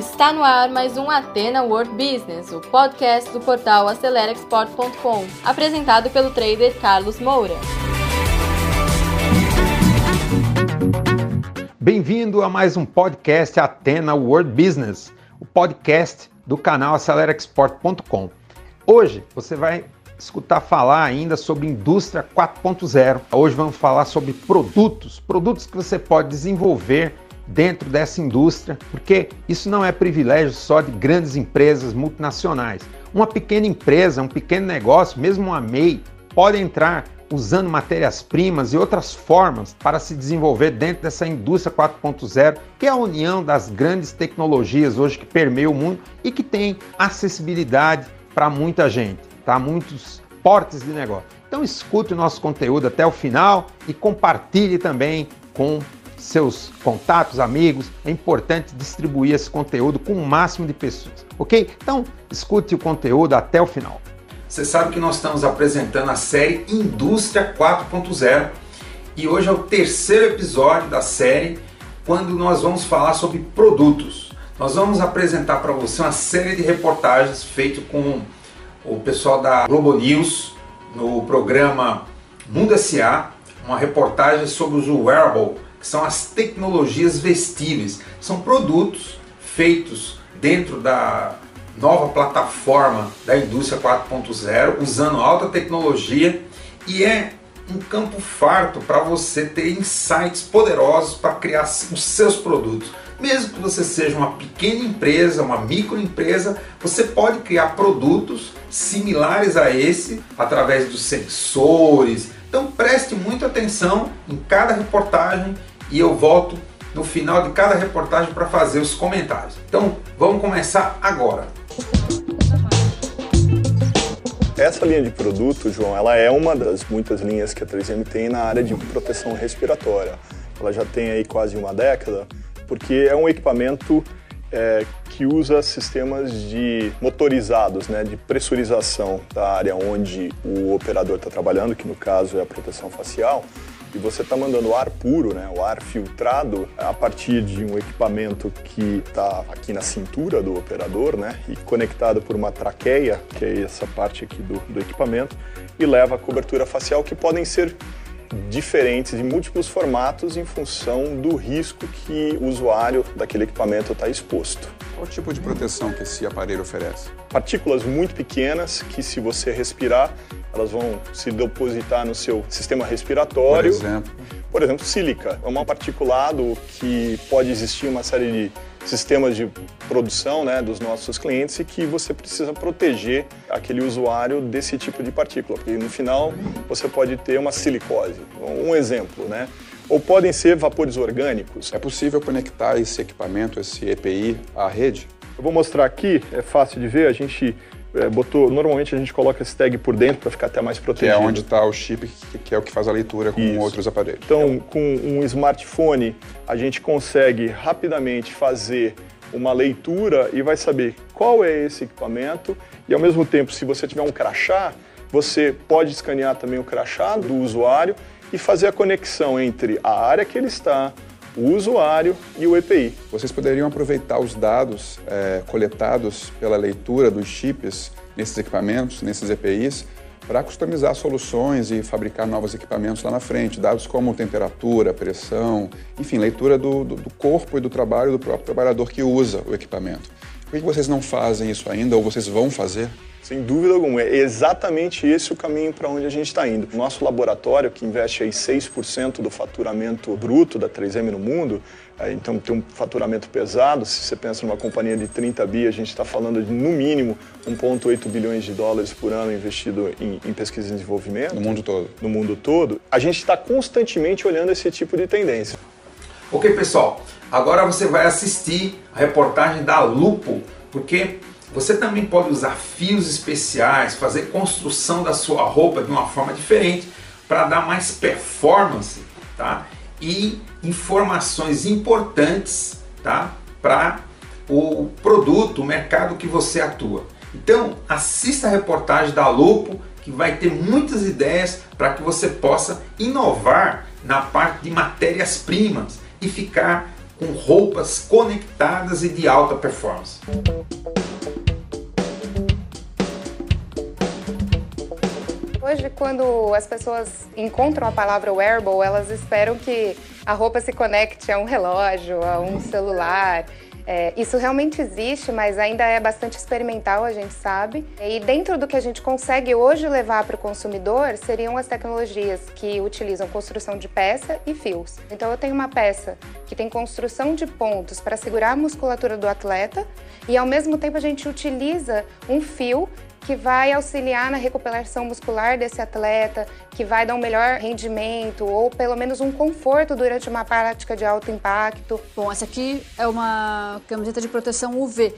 Está no ar mais um Atena World Business, o podcast do portal AceleraExport.com, apresentado pelo trader Carlos Moura. Bem-vindo a mais um podcast Atena World Business, o podcast do canal AceleraExport.com. Hoje você vai escutar falar ainda sobre indústria 4.0. Hoje vamos falar sobre produtos, produtos que você pode desenvolver dentro dessa indústria, porque isso não é privilégio só de grandes empresas multinacionais. Uma pequena empresa, um pequeno negócio, mesmo uma MEI, pode entrar usando matérias-primas e outras formas para se desenvolver dentro dessa indústria 4.0, que é a união das grandes tecnologias hoje que permeia o mundo e que tem acessibilidade para muita gente, tá? Muitos portes de negócio. Então escute o nosso conteúdo até o final e compartilhe também com seus contatos, amigos. É importante distribuir esse conteúdo com o máximo de pessoas, ok? Então, escute o conteúdo até o final. Você sabe que nós estamos apresentando a série Indústria 4.0 e hoje é o terceiro episódio da série quando nós vamos falar sobre produtos. Nós vamos apresentar para você uma série de reportagens feitas com o pessoal da Globo News no programa Mundo SA, uma reportagem sobre os wearable que são as tecnologias vestíveis. São produtos feitos dentro da nova plataforma da indústria 4.0, usando alta tecnologia e é um campo farto para você ter insights poderosos para criar os seus produtos. Mesmo que você seja uma pequena empresa, uma microempresa, você pode criar produtos similares a esse através dos sensores. Então preste muita atenção em cada reportagem e eu volto no final de cada reportagem para fazer os comentários. Então vamos começar agora. Essa linha de produto, João, ela é uma das muitas linhas que a 3M tem na área de proteção respiratória. Ela já tem aí quase uma década, porque é um equipamento é, que usa sistemas de motorizados, né, de pressurização da área onde o operador está trabalhando, que no caso é a proteção facial, e você está mandando ar puro, né, o ar filtrado, a partir de um equipamento que está aqui na cintura do operador, né, e conectado por uma traqueia, que é essa parte aqui do, do equipamento, e leva a cobertura facial, que podem ser diferentes em múltiplos formatos em função do risco que o usuário daquele equipamento está exposto. Qual tipo de proteção que esse aparelho oferece? Partículas muito pequenas que, se você respirar, elas vão se depositar no seu sistema respiratório. Por exemplo? Por exemplo, sílica. É um particulado que pode existir uma série de sistemas de produção né, dos nossos clientes e que você precisa proteger aquele usuário desse tipo de partícula, porque no final você pode ter uma silicose. Um exemplo, né? Ou podem ser vapores orgânicos. É possível conectar esse equipamento, esse EPI, à rede? Eu vou mostrar aqui, é fácil de ver, a gente é, botou, normalmente a gente coloca esse tag por dentro para ficar até mais protegido. Que é onde está o chip, que, que, é o que faz a leitura com Isso. outros aparelhos. Então, com um smartphone, a gente consegue rapidamente fazer uma leitura e vai saber qual é esse equipamento e, ao mesmo tempo, se você tiver um crachá, você pode escanear também o crachá do usuário e fazer a conexão entre a área que ele está, o usuário e o EPI. Vocês poderiam aproveitar os dados é, coletados pela leitura dos chips nesses equipamentos, nesses EPIs, para customizar soluções e fabricar novos equipamentos lá na frente, dados como temperatura, pressão, enfim, leitura do, do, do corpo e do trabalho do próprio trabalhador que usa o equipamento. Por que vocês não fazem isso ainda ou vocês vão fazer? Sem dúvida alguma, é exatamente esse o caminho para onde a gente está indo. Nosso laboratório, que investe aí 6% do faturamento bruto da 3M no mundo, é, então tem um faturamento pesado. Se você pensa numa companhia de 30 bi, a gente está falando de no mínimo 1,8 bilhões de dólares por ano investido em, em, pesquisa e desenvolvimento. No mundo todo. No mundo todo. A gente está constantemente olhando esse tipo de tendência. Ok, pessoal. Agora você vai assistir a reportagem da Lupo, porque você também pode usar fios especiais, fazer construção da sua roupa de uma forma diferente para dar mais performance, tá? E informações importantes, tá? Para o produto, o mercado que você atua. Então, assista a reportagem da Lupo, que vai ter muitas ideias para que você possa inovar na parte de matérias-primas e ficar com roupas conectadas e de alta performance. Hoje, quando as pessoas encontram a palavra wearable, elas esperam que a roupa se conecte a um relógio, a um celular. É, isso realmente existe, mas ainda é bastante experimental, a gente sabe. E dentro do que a gente consegue hoje levar para o consumidor seriam as tecnologias que utilizam construção de peça e fios. Então, eu tenho uma peça que tem construção de pontos para segurar a musculatura do atleta e, ao mesmo tempo, a gente utiliza um fio que vai auxiliar na recuperação muscular desse atleta, que vai dar um melhor rendimento ou pelo menos um conforto durante uma prática de alto impacto. Bom, essa aqui é uma camiseta de proteção UV.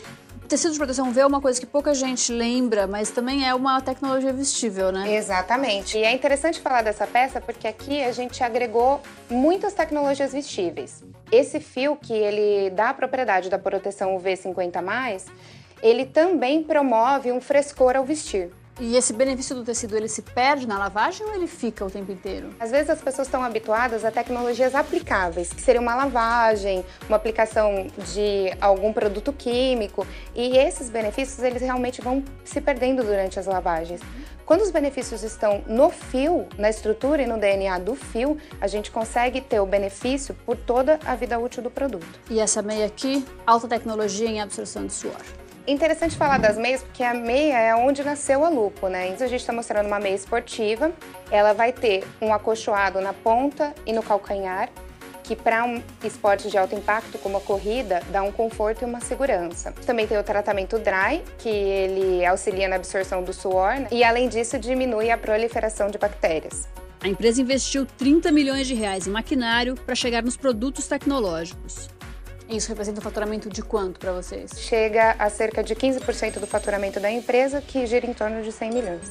tecido de proteção UV é uma coisa que pouca gente lembra, mas também é uma tecnologia vestível, né? Exatamente. E é interessante falar dessa peça porque aqui a gente agregou muitas tecnologias vestíveis. Esse fio que ele dá a propriedade da proteção UV 50+, ele também promove um frescor ao vestir. E esse benefício do tecido, ele se perde na lavagem ou ele fica o tempo inteiro? Às vezes as pessoas estão habituadas a tecnologias aplicáveis, que seria uma lavagem, uma aplicação de algum produto químico, e esses benefícios eles realmente vão se perdendo durante as lavagens. Quando os benefícios estão no fio, na estrutura e no DNA do fio, a gente consegue ter o benefício por toda a vida útil do produto. E essa meia aqui, alta tecnologia em absorção de suor. Interessante falar das meias, porque a meia é onde nasceu a Lupo, né? Então a gente está mostrando uma meia esportiva. Ela vai ter um acolchoado na ponta e no calcanhar, que para um esporte de alto impacto como a corrida dá um conforto e uma segurança. Também tem o tratamento dry, que ele auxilia na absorção do suor né? e além disso diminui a proliferação de bactérias. A empresa investiu 30 milhões de reais em maquinário para chegar nos produtos tecnológicos. Isso representa um faturamento de quanto para vocês? Chega a cerca de 15% do faturamento da empresa, que gira em torno de 100 milhões.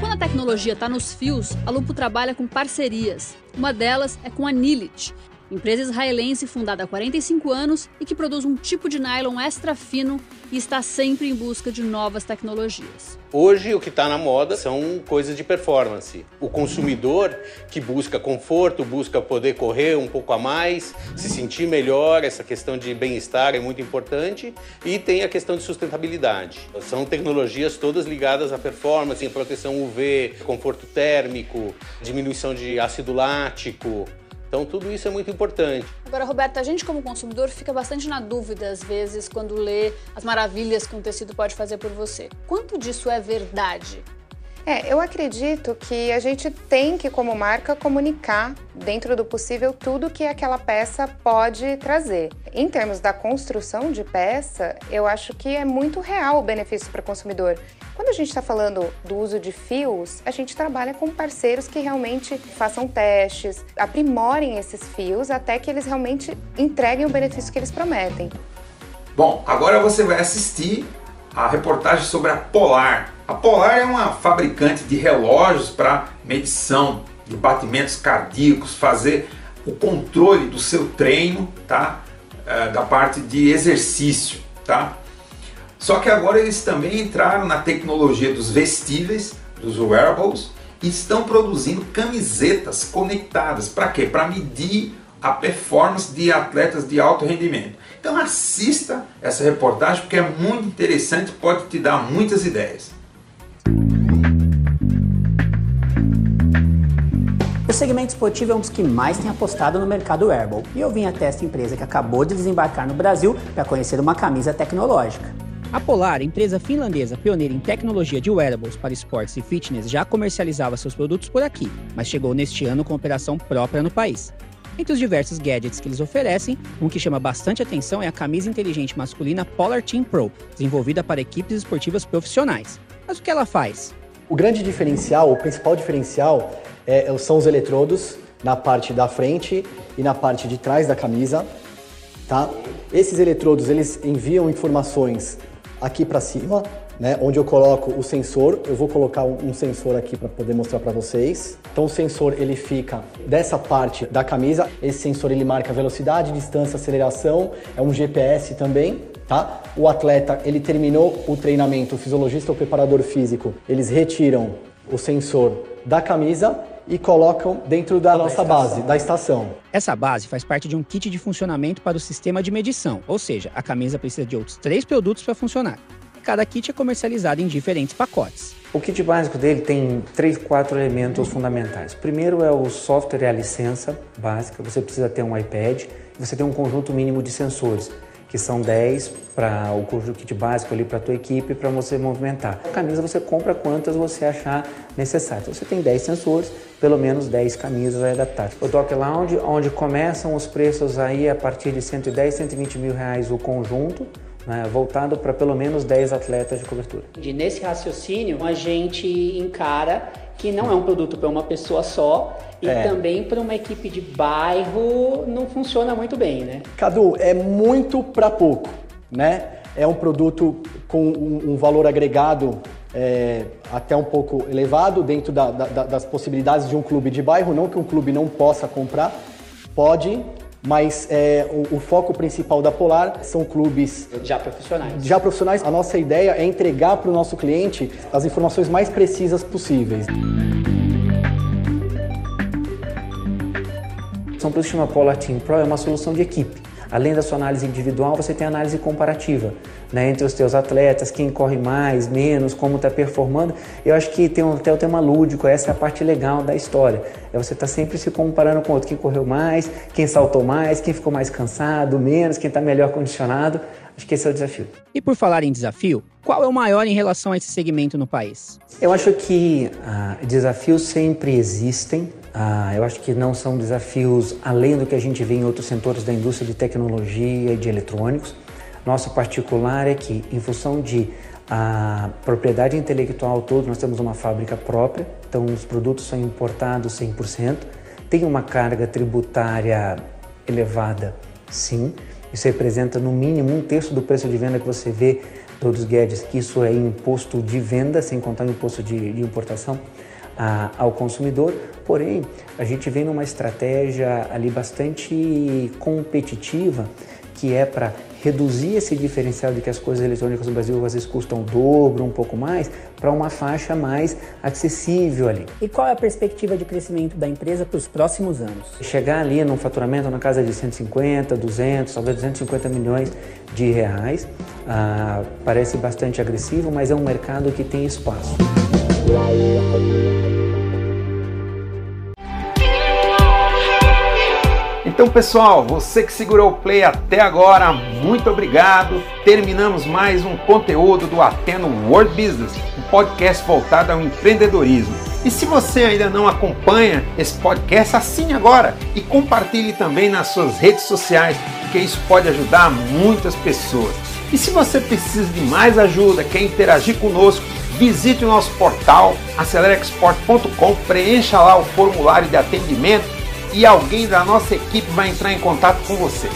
Quando a tecnologia está nos fios, a Lupo trabalha com parcerias. Uma delas é com a Nilit, empresa israelense fundada há 45 anos e que produz um tipo de nylon extra fino e está sempre em busca de novas tecnologias. Hoje o que está na moda são coisas de performance. O consumidor que busca conforto, busca poder correr um pouco a mais, se sentir melhor, essa questão de bem-estar é muito importante e tem a questão de sustentabilidade. São tecnologias todas ligadas à performance, proteção UV, conforto térmico, diminuição de ácido lático, então, tudo isso é muito importante. Agora, Roberta, a gente como consumidor fica bastante na dúvida, às vezes, quando lê as maravilhas que um tecido pode fazer por você. Quanto disso é verdade? É, eu acredito que a gente tem que, como marca, comunicar dentro do possível tudo que aquela peça pode trazer. Em termos da construção de peça, eu acho que é muito real o benefício para o consumidor. Quando a gente está falando do uso de fios, a gente trabalha com parceiros que realmente façam testes, aprimorem esses fios até que eles realmente entreguem o benefício que eles prometem. Bom, agora você vai assistir a reportagem sobre a Polar. A Polar é uma fabricante de relógios para medição de batimentos cardíacos, fazer o controle do seu treino, tá? É, da parte de exercício, tá? Só que agora eles também entraram na tecnologia dos vestíveis, dos wearables, e estão produzindo camisetas conectadas. Para quê? Para medir a performance de atletas de alto rendimento. Então assista essa reportagem porque é muito interessante, pode te dar muitas ideias. O segmento esportivo é um dos que mais tem apostado no mercado wearable e eu vim até esta empresa que acabou de desembarcar no Brasil para conhecer uma camisa tecnológica. A Polar, empresa finlandesa pioneira em tecnologia de wearables para esportes e fitness, já comercializava seus produtos por aqui, mas chegou neste ano com operação própria no país. Entre os diversos gadgets que eles oferecem, um que chama bastante atenção é a camisa inteligente masculina Polar Team Pro, desenvolvida para equipes esportivas profissionais. Mas o que ela faz? O grande diferencial, o principal diferencial, é, são os eletrodos na parte da frente e na parte de trás da camisa. Tá? Esses eletrodos eles enviam informações aqui para cima né, onde eu coloco o sensor. Eu vou colocar um sensor aqui para poder mostrar para vocês. Então o sensor ele fica dessa parte da camisa. Esse sensor ele marca velocidade, distância, aceleração. É um GPS também, tá? O atleta ele terminou o treinamento, o fisiologista ou preparador físico, eles retiram o sensor da camisa e colocam dentro da nossa base, da estação. Essa base faz parte de um kit de funcionamento para o sistema de medição, ou seja, a camisa precisa de outros três produtos para funcionar. Cada kit é comercializado em diferentes pacotes. O kit básico dele tem três, quatro elementos fundamentais. Primeiro é o software e a licença básica. Você precisa ter um iPad, você tem um conjunto mínimo de sensores que são 10 para o curso do kit básico ali para a tua equipe para você movimentar. Camisa você compra quantas você achar necessário. Então, você tem 10 sensores, pelo menos 10 camisas adaptadas. O Dock Lounge, onde começam os preços aí a partir de 110, 120 mil reais o conjunto, né, voltado para pelo menos 10 atletas de cobertura. E nesse raciocínio, a gente encara que não é um produto para uma pessoa só e é. também para uma equipe de bairro não funciona muito bem, né? Cadu, é muito para pouco, né? É um produto com um, um valor agregado é, até um pouco elevado dentro da, da, das possibilidades de um clube de bairro, não que um clube não possa comprar, pode, mas é, o, o, foco principal da Polar são clubes já profissionais. Já profissionais. A nossa ideia é entregar para o nosso cliente as informações mais precisas possíveis. São por isso que chama Polar Team Pro é uma solução de equipe. Além da sua análise individual, você tem análise comparativa né, entre os teus atletas, quem corre mais, menos, como está performando. Eu acho que tem até o tema lúdico, essa é a parte legal da história. É você estar tá sempre se comparando com outro, quem correu mais, quem saltou mais, quem ficou mais cansado, menos, quem está melhor condicionado. Acho que esse é o desafio. E por falar em desafio, qual é o maior em relação a esse segmento no país? Eu acho que ah, desafios sempre existem. Ah, eu acho que não são desafios além do que a gente vê em outros setores da indústria de tecnologia e de eletrônicos. Nosso particular é que, em função de a propriedade intelectual toda, nós temos uma fábrica própria, então os produtos são importados 100%, tem uma carga tributária elevada, sim, isso representa no mínimo um terço do preço de venda que você vê todos os que isso é imposto de venda, sem contar o imposto de, de importação a, ao consumidor. Porém, a gente vem numa estratégia ali bastante competitiva, que é para reduzir esse diferencial de que as coisas eletrônicas no Brasil às vezes custam o dobro, um pouco mais, para uma faixa mais acessível ali. E qual é a perspectiva de crescimento da empresa para os próximos anos? Chegar ali num faturamento na casa de 150, 200, talvez 250 milhões de reais, ah, parece bastante agressivo, mas é um mercado que tem espaço. Então, pessoal, você que segurou o play até agora, muito obrigado. Terminamos mais um conteúdo do Ateno World Business, um podcast voltado ao empreendedorismo. E se você ainda não acompanha esse podcast, assine agora e compartilhe também nas suas redes sociais, porque isso pode ajudar muitas pessoas. E se você precisa de mais ajuda, quer interagir conosco, visite o nosso portal acelerexport.com, preencha lá o formulário de atendimento e alguém da nossa equipe vai entrar em contato com você.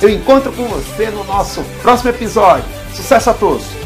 Eu encontro com você no nosso próximo episódio. Sucesso a todos!